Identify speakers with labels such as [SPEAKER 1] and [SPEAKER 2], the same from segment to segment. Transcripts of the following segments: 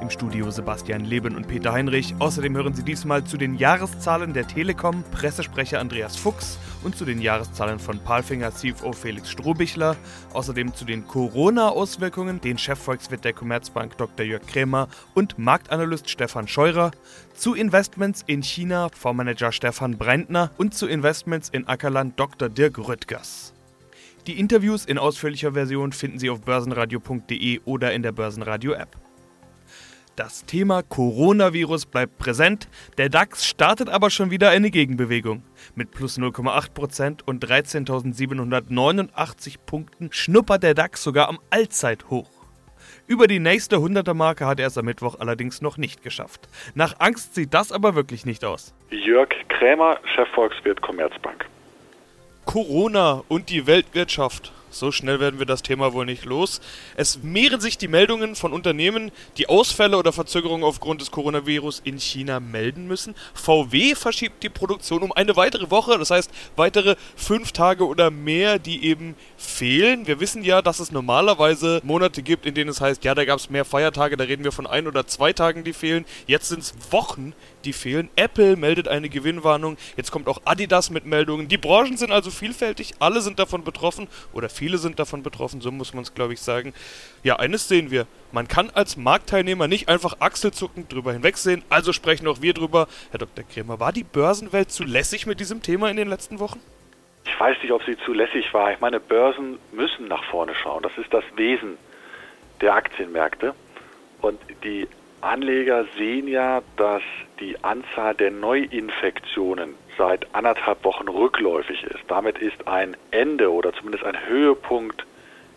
[SPEAKER 1] Im Studio Sebastian Leben und Peter Heinrich. Außerdem hören Sie diesmal zu den Jahreszahlen der Telekom Pressesprecher Andreas Fuchs und zu den Jahreszahlen von Palfinger CFO Felix Strohbichler. Außerdem zu den Corona-Auswirkungen den Chefvolkswirt der Commerzbank Dr. Jörg Krämer und Marktanalyst Stefan Scheurer. Zu Investments in China Fondsmanager Stefan Breintner und zu Investments in Ackerland Dr. Dirk Rüttgers. Die Interviews in ausführlicher Version finden Sie auf börsenradio.de oder in der Börsenradio-App. Das Thema Coronavirus bleibt präsent, der DAX startet aber schon wieder eine Gegenbewegung. Mit plus 0,8% und 13.789 Punkten schnuppert der DAX sogar am Allzeithoch. Über die nächste 100er Marke hat er es am Mittwoch allerdings noch nicht geschafft. Nach Angst sieht das aber wirklich nicht aus.
[SPEAKER 2] Jörg Krämer, Chefvolkswirt Commerzbank.
[SPEAKER 1] Corona und die Weltwirtschaft. So schnell werden wir das Thema wohl nicht los. Es mehren sich die Meldungen von Unternehmen, die Ausfälle oder Verzögerungen aufgrund des Coronavirus in China melden müssen. VW verschiebt die Produktion um eine weitere Woche, das heißt weitere fünf Tage oder mehr, die eben fehlen. Wir wissen ja, dass es normalerweise Monate gibt, in denen es heißt, ja, da gab es mehr Feiertage, da reden wir von ein oder zwei Tagen, die fehlen. Jetzt sind es Wochen, die fehlen. Apple meldet eine Gewinnwarnung. Jetzt kommt auch Adidas mit Meldungen. Die Branchen sind also vielfältig. Alle sind davon betroffen oder viele sind davon betroffen. So muss man es, glaube ich, sagen. Ja, eines sehen wir. Man kann als Marktteilnehmer nicht einfach achselzuckend drüber hinwegsehen. Also sprechen auch wir drüber. Herr Dr. Kremer, war die Börsenwelt zu lässig mit diesem Thema in den letzten Wochen?
[SPEAKER 2] Ich weiß nicht, ob sie zu lässig war. Ich meine, Börsen müssen nach vorne schauen. Das ist das Wesen der Aktienmärkte. Und die Anleger sehen ja, dass die Anzahl der Neuinfektionen seit anderthalb Wochen rückläufig ist. Damit ist ein Ende oder zumindest ein Höhepunkt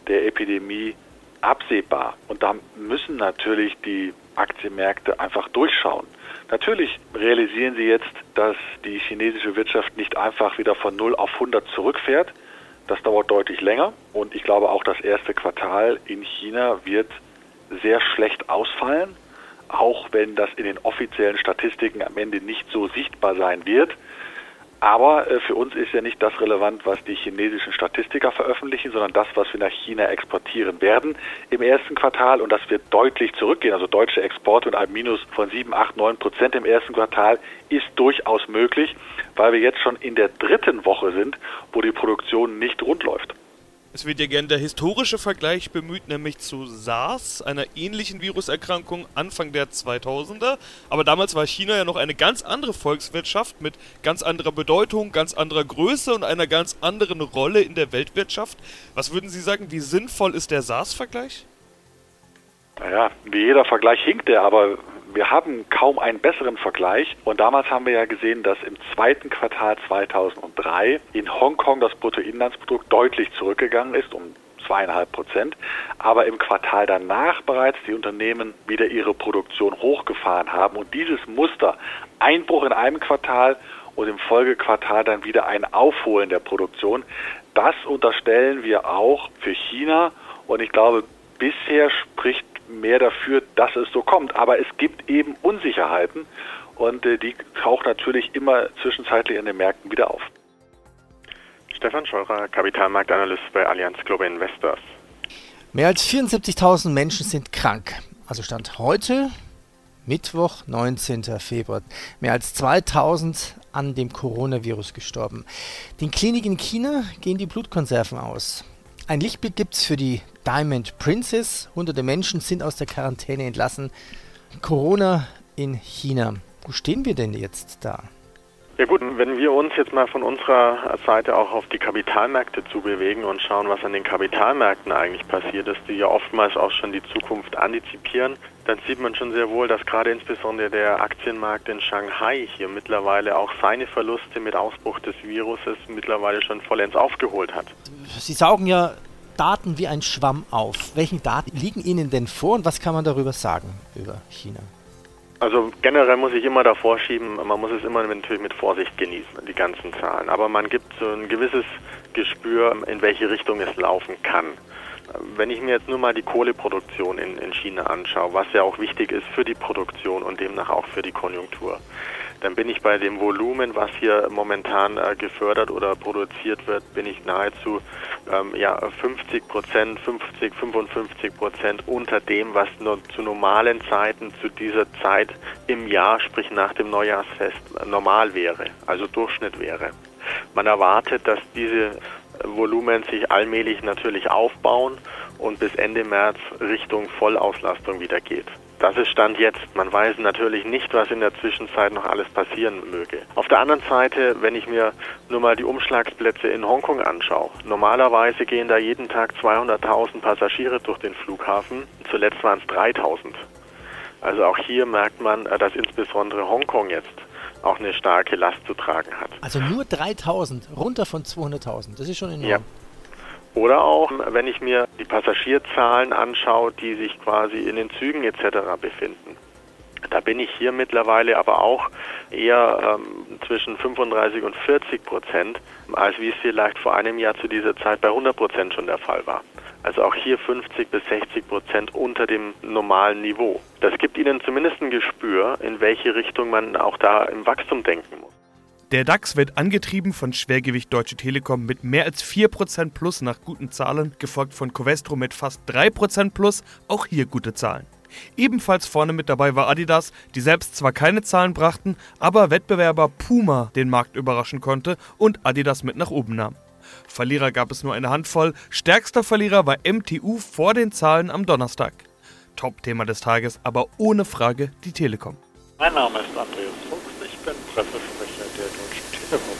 [SPEAKER 2] der Epidemie absehbar. Und da müssen natürlich die Aktienmärkte einfach durchschauen. Natürlich realisieren sie jetzt, dass die chinesische Wirtschaft nicht einfach wieder von 0 auf 100 zurückfährt. Das dauert deutlich länger und ich glaube auch das erste Quartal in China wird sehr schlecht ausfallen auch wenn das in den offiziellen Statistiken am Ende nicht so sichtbar sein wird. Aber äh, für uns ist ja nicht das relevant, was die chinesischen Statistiker veröffentlichen, sondern das, was wir nach China exportieren werden im ersten Quartal. Und das wird deutlich zurückgehen. Also deutsche Exporte mit einem Minus von 7, 8, 9 Prozent im ersten Quartal ist durchaus möglich, weil wir jetzt schon in der dritten Woche sind, wo die Produktion nicht rund läuft.
[SPEAKER 1] Es wird ja gern der historische Vergleich bemüht, nämlich zu SARS, einer ähnlichen Viruserkrankung Anfang der 2000er. Aber damals war China ja noch eine ganz andere Volkswirtschaft mit ganz anderer Bedeutung, ganz anderer Größe und einer ganz anderen Rolle in der Weltwirtschaft. Was würden Sie sagen, wie sinnvoll ist der SARS-Vergleich?
[SPEAKER 2] Naja, wie jeder Vergleich hinkt der, aber wir haben kaum einen besseren Vergleich. Und damals haben wir ja gesehen, dass im zweiten Quartal 2003 in Hongkong das Bruttoinlandsprodukt deutlich zurückgegangen ist, um zweieinhalb Prozent, aber im Quartal danach bereits die Unternehmen wieder ihre Produktion hochgefahren haben. Und dieses Muster Einbruch in einem Quartal und im Folgequartal dann wieder ein Aufholen der Produktion, das unterstellen wir auch für China. Und ich glaube, bisher spricht mehr dafür, dass es so kommt. Aber es gibt eben Unsicherheiten und äh, die tauchen natürlich immer zwischenzeitlich in den Märkten wieder auf.
[SPEAKER 3] Stefan Scheurer, Kapitalmarktanalyst bei Allianz Global Investors.
[SPEAKER 4] Mehr als 74.000 Menschen sind krank. Also Stand heute, Mittwoch, 19. Februar. Mehr als 2000 an dem Coronavirus gestorben. Den Kliniken in China gehen die Blutkonserven aus. Ein Lichtbild gibt es für die Diamond Princess. Hunderte Menschen sind aus der Quarantäne entlassen. Corona in China. Wo stehen wir denn jetzt da?
[SPEAKER 3] Ja gut, wenn wir uns jetzt mal von unserer Seite auch auf die Kapitalmärkte zubewegen und schauen, was an den Kapitalmärkten eigentlich passiert ist, die ja oftmals auch schon die Zukunft antizipieren, dann sieht man schon sehr wohl, dass gerade insbesondere der Aktienmarkt in Shanghai hier mittlerweile auch seine Verluste mit Ausbruch des Viruses mittlerweile schon vollends aufgeholt hat.
[SPEAKER 4] Sie saugen ja Daten wie ein Schwamm auf. Welchen Daten liegen Ihnen denn vor und was kann man darüber sagen über China?
[SPEAKER 3] Also generell muss ich immer davor schieben, man muss es immer natürlich mit Vorsicht genießen, die ganzen Zahlen. Aber man gibt so ein gewisses Gespür, in welche Richtung es laufen kann. Wenn ich mir jetzt nur mal die Kohleproduktion in, in China anschaue, was ja auch wichtig ist für die Produktion und demnach auch für die Konjunktur, dann bin ich bei dem Volumen, was hier momentan äh, gefördert oder produziert wird, bin ich nahezu ähm, ja, 50 Prozent, 50, 55 Prozent unter dem, was nur zu normalen Zeiten zu dieser Zeit im Jahr, sprich nach dem Neujahrsfest, normal wäre, also Durchschnitt wäre. Man erwartet, dass diese Volumen sich allmählich natürlich aufbauen und bis Ende März Richtung Vollauslastung wieder geht. Das ist Stand jetzt. Man weiß natürlich nicht, was in der Zwischenzeit noch alles passieren möge. Auf der anderen Seite, wenn ich mir nur mal die Umschlagsplätze in Hongkong anschaue, normalerweise gehen da jeden Tag 200.000 Passagiere durch den Flughafen. Zuletzt waren es 3.000. Also auch hier merkt man, äh, dass insbesondere Hongkong jetzt auch eine starke Last zu tragen hat.
[SPEAKER 4] Also nur 3000, runter von 200.000, das ist schon enorm.
[SPEAKER 3] Ja. Oder auch, wenn ich mir die Passagierzahlen anschaue, die sich quasi in den Zügen etc. befinden. Da bin ich hier mittlerweile aber auch eher ähm, zwischen 35 und 40 Prozent, als wie es vielleicht vor einem Jahr zu dieser Zeit bei 100 Prozent schon der Fall war. Also auch hier 50 bis 60 Prozent unter dem normalen Niveau. Das gibt Ihnen zumindest ein Gespür, in welche Richtung man auch da im Wachstum denken muss.
[SPEAKER 1] Der DAX wird angetrieben von Schwergewicht Deutsche Telekom mit mehr als 4% plus nach guten Zahlen, gefolgt von Covestro mit fast 3% plus, auch hier gute Zahlen. Ebenfalls vorne mit dabei war Adidas, die selbst zwar keine Zahlen brachten, aber Wettbewerber Puma den Markt überraschen konnte und Adidas mit nach oben nahm. Verlierer gab es nur eine Handvoll. Stärkster Verlierer war MTU vor den Zahlen am Donnerstag. Top-Thema des Tages, aber ohne Frage die Telekom.
[SPEAKER 5] Mein Name ist Andreas Fuchs, ich bin Pressesprecher der Deutschen Telekom.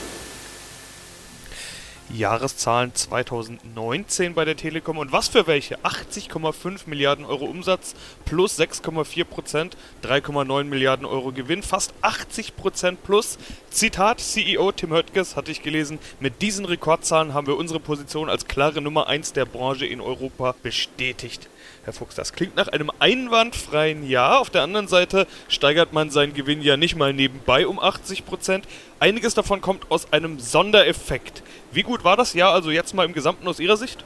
[SPEAKER 1] Jahreszahlen 2019 bei der Telekom und was für welche? 80,5 Milliarden Euro Umsatz plus 6,4 Prozent, 3,9 Milliarden Euro Gewinn, fast 80 Prozent plus. Zitat CEO Tim Höttges hatte ich gelesen, mit diesen Rekordzahlen haben wir unsere Position als klare Nummer 1 der Branche in Europa bestätigt. Herr Fuchs, das klingt nach einem einwandfreien Jahr. Auf der anderen Seite steigert man seinen Gewinn ja nicht mal nebenbei um 80 Prozent. Einiges davon kommt aus einem Sondereffekt. Wie gut war das Jahr also jetzt mal im Gesamten aus Ihrer Sicht?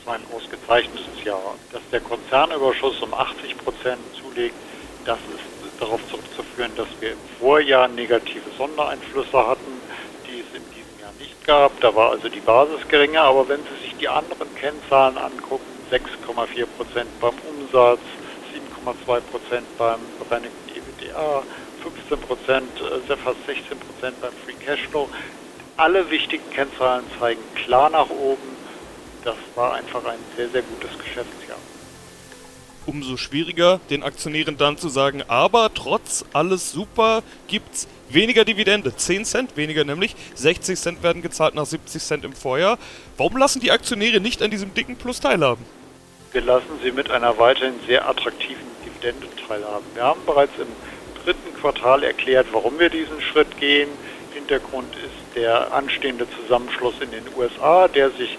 [SPEAKER 5] Es war ein ausgezeichnetes Jahr. Dass der Konzernüberschuss um 80 Prozent zulegt, das ist darauf zurückzuführen, dass wir im Vorjahr negative Sondereinflüsse hatten, die es in diesem Jahr nicht gab. Da war also die Basis geringer. Aber wenn Sie sich die anderen Kennzahlen angucken, 6,4 Prozent beim Umsatz, 7,2 Prozent beim bereinigten EBITDA, 15 Prozent, äh, fast 16 Prozent beim Free Cashflow. Alle wichtigen Kennzahlen zeigen klar nach oben. Das war einfach ein sehr, sehr gutes Geschäftsjahr.
[SPEAKER 1] Umso schwieriger, den Aktionären dann zu sagen, aber trotz alles super gibt's weniger Dividende. 10 Cent weniger nämlich. 60 Cent werden gezahlt nach 70 Cent im Vorjahr. Warum lassen die Aktionäre nicht an diesem dicken Plus teilhaben?
[SPEAKER 5] Wir lassen sie mit einer weiterhin sehr attraktiven Dividende teilhaben. Wir haben bereits im dritten Quartal erklärt, warum wir diesen Schritt gehen. Hintergrund ist der anstehende Zusammenschluss in den USA, der sich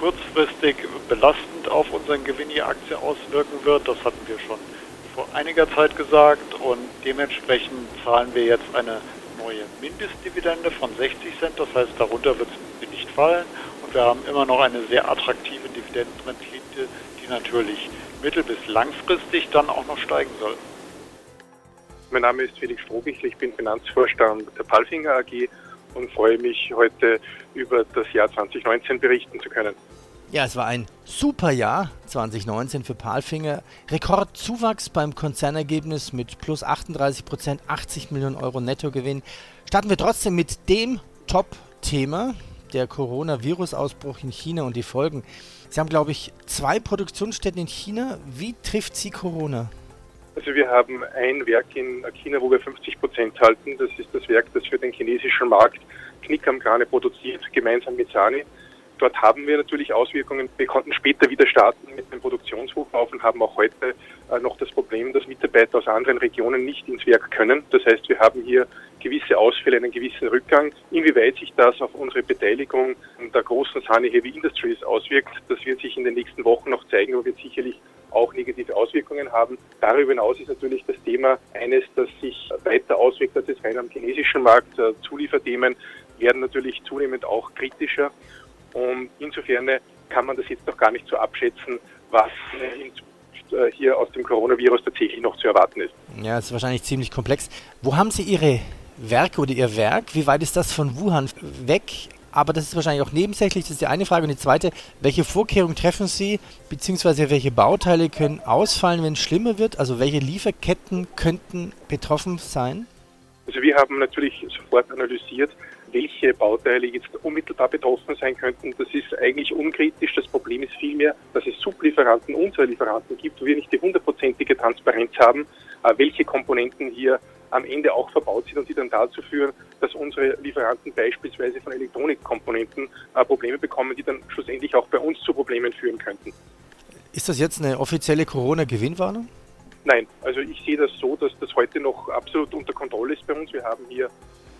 [SPEAKER 5] kurzfristig belastend auf unseren Gewinn je Aktie auswirken wird. Das hatten wir schon vor einiger Zeit gesagt und dementsprechend zahlen wir jetzt eine neue Mindestdividende von 60 Cent. Das heißt, darunter wird sie nicht fallen und wir haben immer noch eine sehr attraktive Dividendenrendite, die natürlich mittel- bis langfristig dann auch noch steigen soll.
[SPEAKER 6] Mein Name ist Felix Strohbichel, ich bin Finanzvorstand der Palfinger AG und freue mich heute über das Jahr 2019 berichten zu können.
[SPEAKER 4] Ja, es war ein super Jahr 2019 für Palfinger. Rekordzuwachs beim Konzernergebnis mit plus 38 Prozent, 80 Millionen Euro Nettogewinn. Starten wir trotzdem mit dem Top-Thema, der Coronavirus-Ausbruch in China und die Folgen. Sie haben, glaube ich, zwei Produktionsstätten in China. Wie trifft Sie Corona?
[SPEAKER 6] Also wir haben ein Werk in China, wo wir 50 Prozent halten. Das ist das Werk, das für den chinesischen Markt Knick am Krane produziert, gemeinsam mit Sani. Dort haben wir natürlich Auswirkungen. Wir konnten später wieder starten mit dem Produktionshochlauf und haben auch heute äh, noch das Problem, dass Mitarbeiter aus anderen Regionen nicht ins Werk können. Das heißt, wir haben hier gewisse Ausfälle, einen gewissen Rückgang. Inwieweit sich das auf unsere Beteiligung der großen Sani Heavy Industries auswirkt, das wird sich in den nächsten Wochen noch zeigen, aber wird sicherlich auch negative Auswirkungen haben. Darüber hinaus ist natürlich das Thema eines, das sich weiter auswirkt als es rein am chinesischen Markt. Zulieferthemen werden natürlich zunehmend auch kritischer. Und insofern kann man das jetzt noch gar nicht so abschätzen, was in Zukunft hier aus dem Coronavirus tatsächlich noch zu erwarten ist.
[SPEAKER 4] Ja, das ist wahrscheinlich ziemlich komplex. Wo haben Sie Ihre Werke oder Ihr Werk? Wie weit ist das von Wuhan weg? Aber das ist wahrscheinlich auch nebensächlich, das ist die eine Frage. Und die zweite, welche Vorkehrungen treffen Sie, beziehungsweise welche Bauteile können ausfallen, wenn es schlimmer wird? Also welche Lieferketten könnten betroffen sein?
[SPEAKER 6] Also wir haben natürlich sofort analysiert, welche Bauteile jetzt unmittelbar betroffen sein könnten. Das ist eigentlich unkritisch. Das Problem ist vielmehr, dass es Sublieferanten unserer Lieferanten gibt, wo wir nicht die hundertprozentige Transparenz haben, äh, welche Komponenten hier am Ende auch verbaut sind und die dann dazu führen, dass unsere Lieferanten beispielsweise von Elektronikkomponenten äh, Probleme bekommen, die dann schlussendlich auch bei uns zu Problemen führen könnten.
[SPEAKER 4] Ist das jetzt eine offizielle Corona-Gewinnwarnung?
[SPEAKER 6] Nein, also ich sehe das so, dass das heute noch absolut unter Kontrolle ist bei uns. Wir haben hier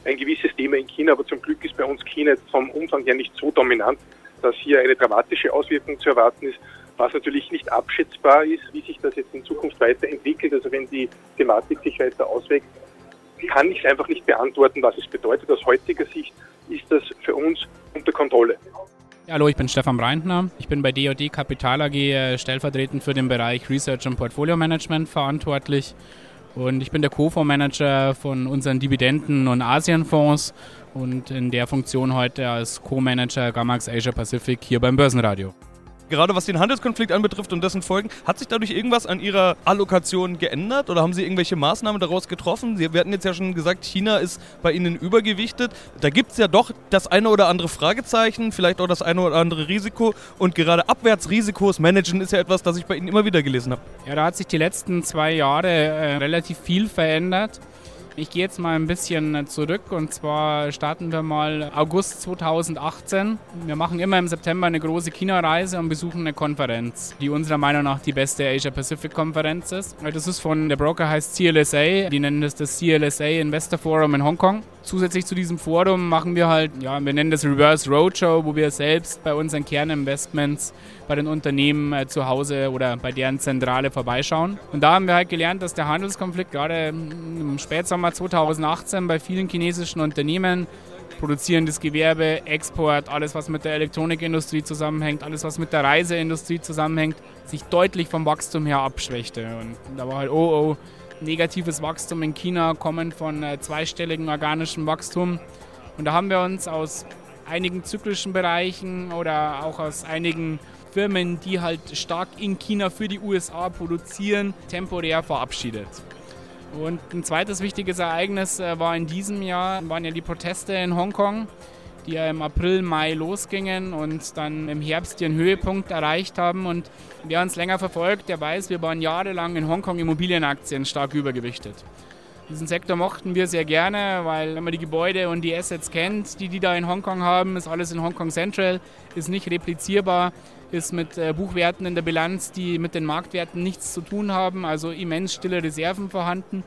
[SPEAKER 6] ein gewisses Thema in China, aber zum Glück ist bei uns China vom Umfang her nicht so dominant, dass hier eine dramatische Auswirkung zu erwarten ist. Was natürlich nicht abschätzbar ist, wie sich das jetzt in Zukunft weiterentwickelt, also wenn die Thematik sich weiter auswächst, kann ich einfach nicht beantworten, was es bedeutet. Aus heutiger Sicht ist das für uns unter Kontrolle.
[SPEAKER 7] Ja, hallo, ich bin Stefan Breintner. Ich bin bei DOD Kapital AG äh, stellvertretend für den Bereich Research und Portfolio Management verantwortlich. Und ich bin der Co-Fondsmanager von unseren Dividenden- und Asienfonds und in der Funktion heute als Co-Manager Gamax Asia Pacific hier beim Börsenradio
[SPEAKER 1] gerade was den Handelskonflikt anbetrifft und dessen Folgen, hat sich dadurch irgendwas an Ihrer Allokation geändert oder haben Sie irgendwelche Maßnahmen daraus getroffen? Sie, wir hatten jetzt ja schon gesagt, China ist bei Ihnen übergewichtet. Da gibt es ja doch das eine oder andere Fragezeichen, vielleicht auch das eine oder andere Risiko und gerade Abwärtsrisikos managen ist ja etwas, das ich bei Ihnen immer wieder gelesen habe.
[SPEAKER 7] Ja, da hat sich die letzten zwei Jahre äh, relativ viel verändert. Ich gehe jetzt mal ein bisschen zurück und zwar starten wir mal August 2018. Wir machen immer im September eine große China-Reise und besuchen eine Konferenz, die unserer Meinung nach die beste Asia-Pacific-Konferenz ist. Das ist von, der Broker heißt CLSA, die nennen das das CLSA Investor Forum in Hongkong. Zusätzlich zu diesem Forum machen wir halt, ja, wir nennen das Reverse Roadshow, wo wir selbst bei unseren Kerninvestments bei den Unternehmen äh, zu Hause oder bei deren Zentrale vorbeischauen. Und da haben wir halt gelernt, dass der Handelskonflikt gerade im Spätsommer 2018 bei vielen chinesischen Unternehmen produzierendes Gewerbe, Export, alles was mit der Elektronikindustrie zusammenhängt, alles was mit der Reiseindustrie zusammenhängt, sich deutlich vom Wachstum her abschwächte. Und da war halt, oh, oh, negatives Wachstum in China kommen von äh, zweistelligem organischem Wachstum. Und da haben wir uns aus einigen zyklischen Bereichen oder auch aus einigen Firmen, die halt stark in China für die USA produzieren, temporär verabschiedet. Und ein zweites wichtiges Ereignis äh, war in diesem Jahr, waren ja die Proteste in Hongkong, die ja im April, Mai losgingen und dann im Herbst ihren Höhepunkt erreicht haben. Und wer uns länger verfolgt, der weiß, wir waren jahrelang in Hongkong Immobilienaktien stark übergewichtet. Diesen Sektor mochten wir sehr gerne, weil wenn man die Gebäude und die Assets kennt, die die da in Hongkong haben, ist alles in Hongkong Central, ist nicht replizierbar ist mit äh, Buchwerten in der Bilanz, die mit den Marktwerten nichts zu tun haben, also immens stille Reserven vorhanden.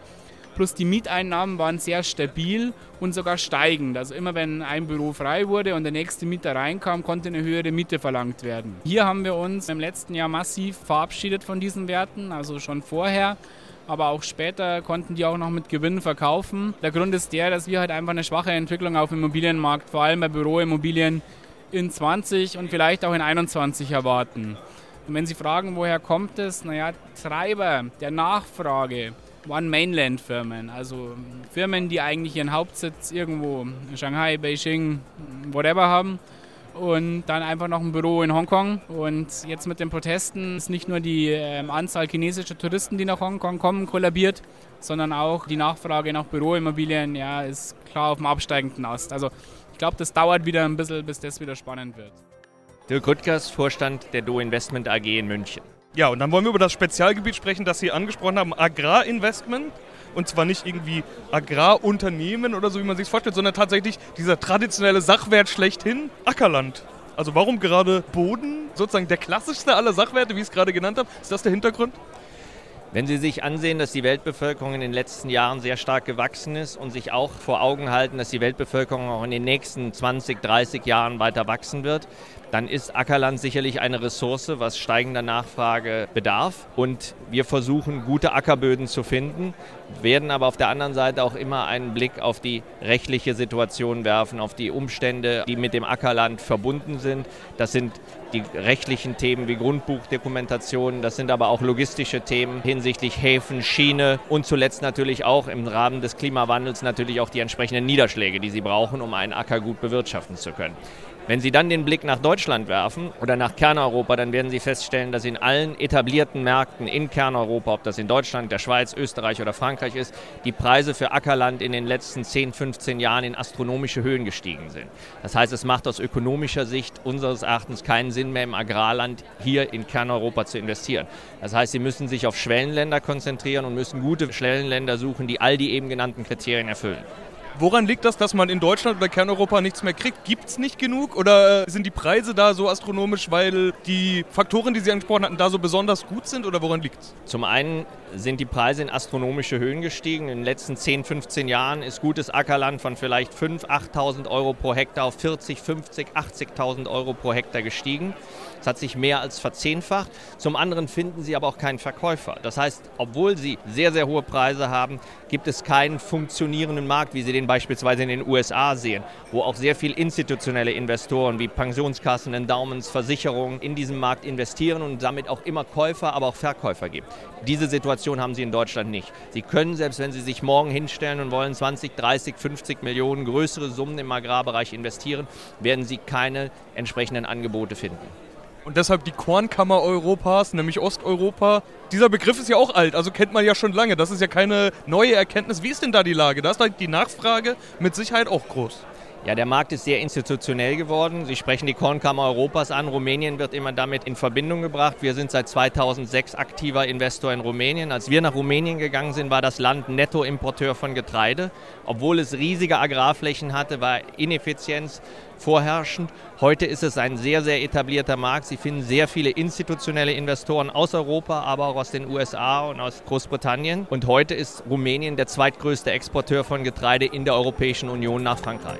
[SPEAKER 7] Plus die Mieteinnahmen waren sehr stabil und sogar steigend. Also immer wenn ein Büro frei wurde und der nächste Mieter reinkam, konnte eine höhere Miete verlangt werden. Hier haben wir uns im letzten Jahr massiv verabschiedet von diesen Werten, also schon vorher aber auch später konnten die auch noch mit Gewinn verkaufen. Der Grund ist der, dass wir halt einfach eine schwache Entwicklung auf dem Immobilienmarkt, vor allem bei Büroimmobilien, in 20 und vielleicht auch in 21 erwarten. Und wenn Sie fragen, woher kommt es? Naja, Treiber der Nachfrage waren Mainland-Firmen, also Firmen, die eigentlich ihren Hauptsitz irgendwo in Shanghai, Beijing, whatever haben und dann einfach noch ein Büro in Hongkong. Und jetzt mit den Protesten ist nicht nur die äh, Anzahl chinesischer Touristen, die nach Hongkong kommen, kollabiert, sondern auch die Nachfrage nach Büroimmobilien ja, ist klar auf dem absteigenden Ast. Also glaube, das dauert wieder ein bisschen, bis das wieder spannend wird.
[SPEAKER 8] Dirk Rüttgers, Vorstand der Do Investment AG in München.
[SPEAKER 1] Ja, und dann wollen wir über das Spezialgebiet sprechen, das Sie angesprochen haben, Agrarinvestment. Und zwar nicht irgendwie Agrarunternehmen oder so, wie man sich vorstellt, sondern tatsächlich dieser traditionelle Sachwert schlechthin, Ackerland. Also warum gerade Boden, sozusagen der klassischste aller Sachwerte, wie ich es gerade genannt habe? Ist das der Hintergrund?
[SPEAKER 8] Wenn Sie sich ansehen, dass die Weltbevölkerung in den letzten Jahren sehr stark gewachsen ist und sich auch vor Augen halten, dass die Weltbevölkerung auch in den nächsten 20, 30 Jahren weiter wachsen wird, dann ist Ackerland sicherlich eine Ressource, was steigender Nachfrage bedarf. Und wir versuchen, gute Ackerböden zu finden, werden aber auf der anderen Seite auch immer einen Blick auf die rechtliche Situation werfen, auf die Umstände, die mit dem Ackerland verbunden sind. Das sind die rechtlichen Themen wie Grundbuchdokumentation, das sind aber auch logistische Themen hinsichtlich Häfen, Schiene und zuletzt natürlich auch im Rahmen des Klimawandels natürlich auch die entsprechenden Niederschläge, die sie brauchen, um einen Acker gut bewirtschaften zu können. Wenn Sie dann den Blick nach Deutschland werfen oder nach Kerneuropa, dann werden Sie feststellen, dass in allen etablierten Märkten in Kerneuropa, ob das in Deutschland, der Schweiz, Österreich oder Frankreich ist, die Preise für Ackerland in den letzten 10, 15 Jahren in astronomische Höhen gestiegen sind. Das heißt, es macht aus ökonomischer Sicht unseres Erachtens keinen Sinn mehr im Agrarland hier in Kerneuropa zu investieren. Das heißt, Sie müssen sich auf Schwellenländer konzentrieren und müssen gute Schwellenländer suchen, die all die eben genannten Kriterien erfüllen.
[SPEAKER 1] Woran liegt das, dass man in Deutschland oder Kerneuropa nichts mehr kriegt? Gibt es nicht genug oder äh, sind die Preise da so astronomisch, weil die Faktoren, die Sie angesprochen hatten, da so besonders gut sind oder woran liegt es?
[SPEAKER 8] Zum einen sind die Preise in astronomische Höhen gestiegen. In den letzten 10, 15 Jahren ist gutes Ackerland von vielleicht 5.000, 8.000 Euro pro Hektar auf 40, 50, 80.000 Euro pro Hektar gestiegen. Es hat sich mehr als verzehnfacht. Zum anderen finden sie aber auch keinen Verkäufer. Das heißt, obwohl sie sehr, sehr hohe Preise haben, gibt es keinen funktionierenden Markt, wie Sie den beispielsweise in den USA sehen, wo auch sehr viel institutionelle Investoren wie Pensionskassen, Endowments, Versicherungen in diesem Markt investieren und damit auch immer Käufer, aber auch Verkäufer gibt. Diese Situation haben Sie in Deutschland nicht. Sie können, selbst wenn Sie sich morgen hinstellen und wollen 20, 30, 50 Millionen größere Summen im Agrarbereich investieren, werden Sie keine entsprechenden Angebote finden.
[SPEAKER 1] Und deshalb die Kornkammer Europas, nämlich Osteuropa. Dieser Begriff ist ja auch alt, also kennt man ja schon lange. Das ist ja keine neue Erkenntnis. Wie ist denn da die Lage? Da ist die Nachfrage mit Sicherheit auch groß.
[SPEAKER 8] Ja, der Markt ist sehr institutionell geworden. Sie sprechen die Kornkammer Europas an. Rumänien wird immer damit in Verbindung gebracht. Wir sind seit 2006 aktiver Investor in Rumänien. Als wir nach Rumänien gegangen sind, war das Land Nettoimporteur von Getreide. Obwohl es riesige Agrarflächen hatte, war Ineffizienz vorherrschend. Heute ist es ein sehr, sehr etablierter Markt. Sie finden sehr viele institutionelle Investoren aus Europa, aber auch aus den USA und aus Großbritannien. Und heute ist Rumänien der zweitgrößte Exporteur von Getreide in der Europäischen Union nach Frankreich.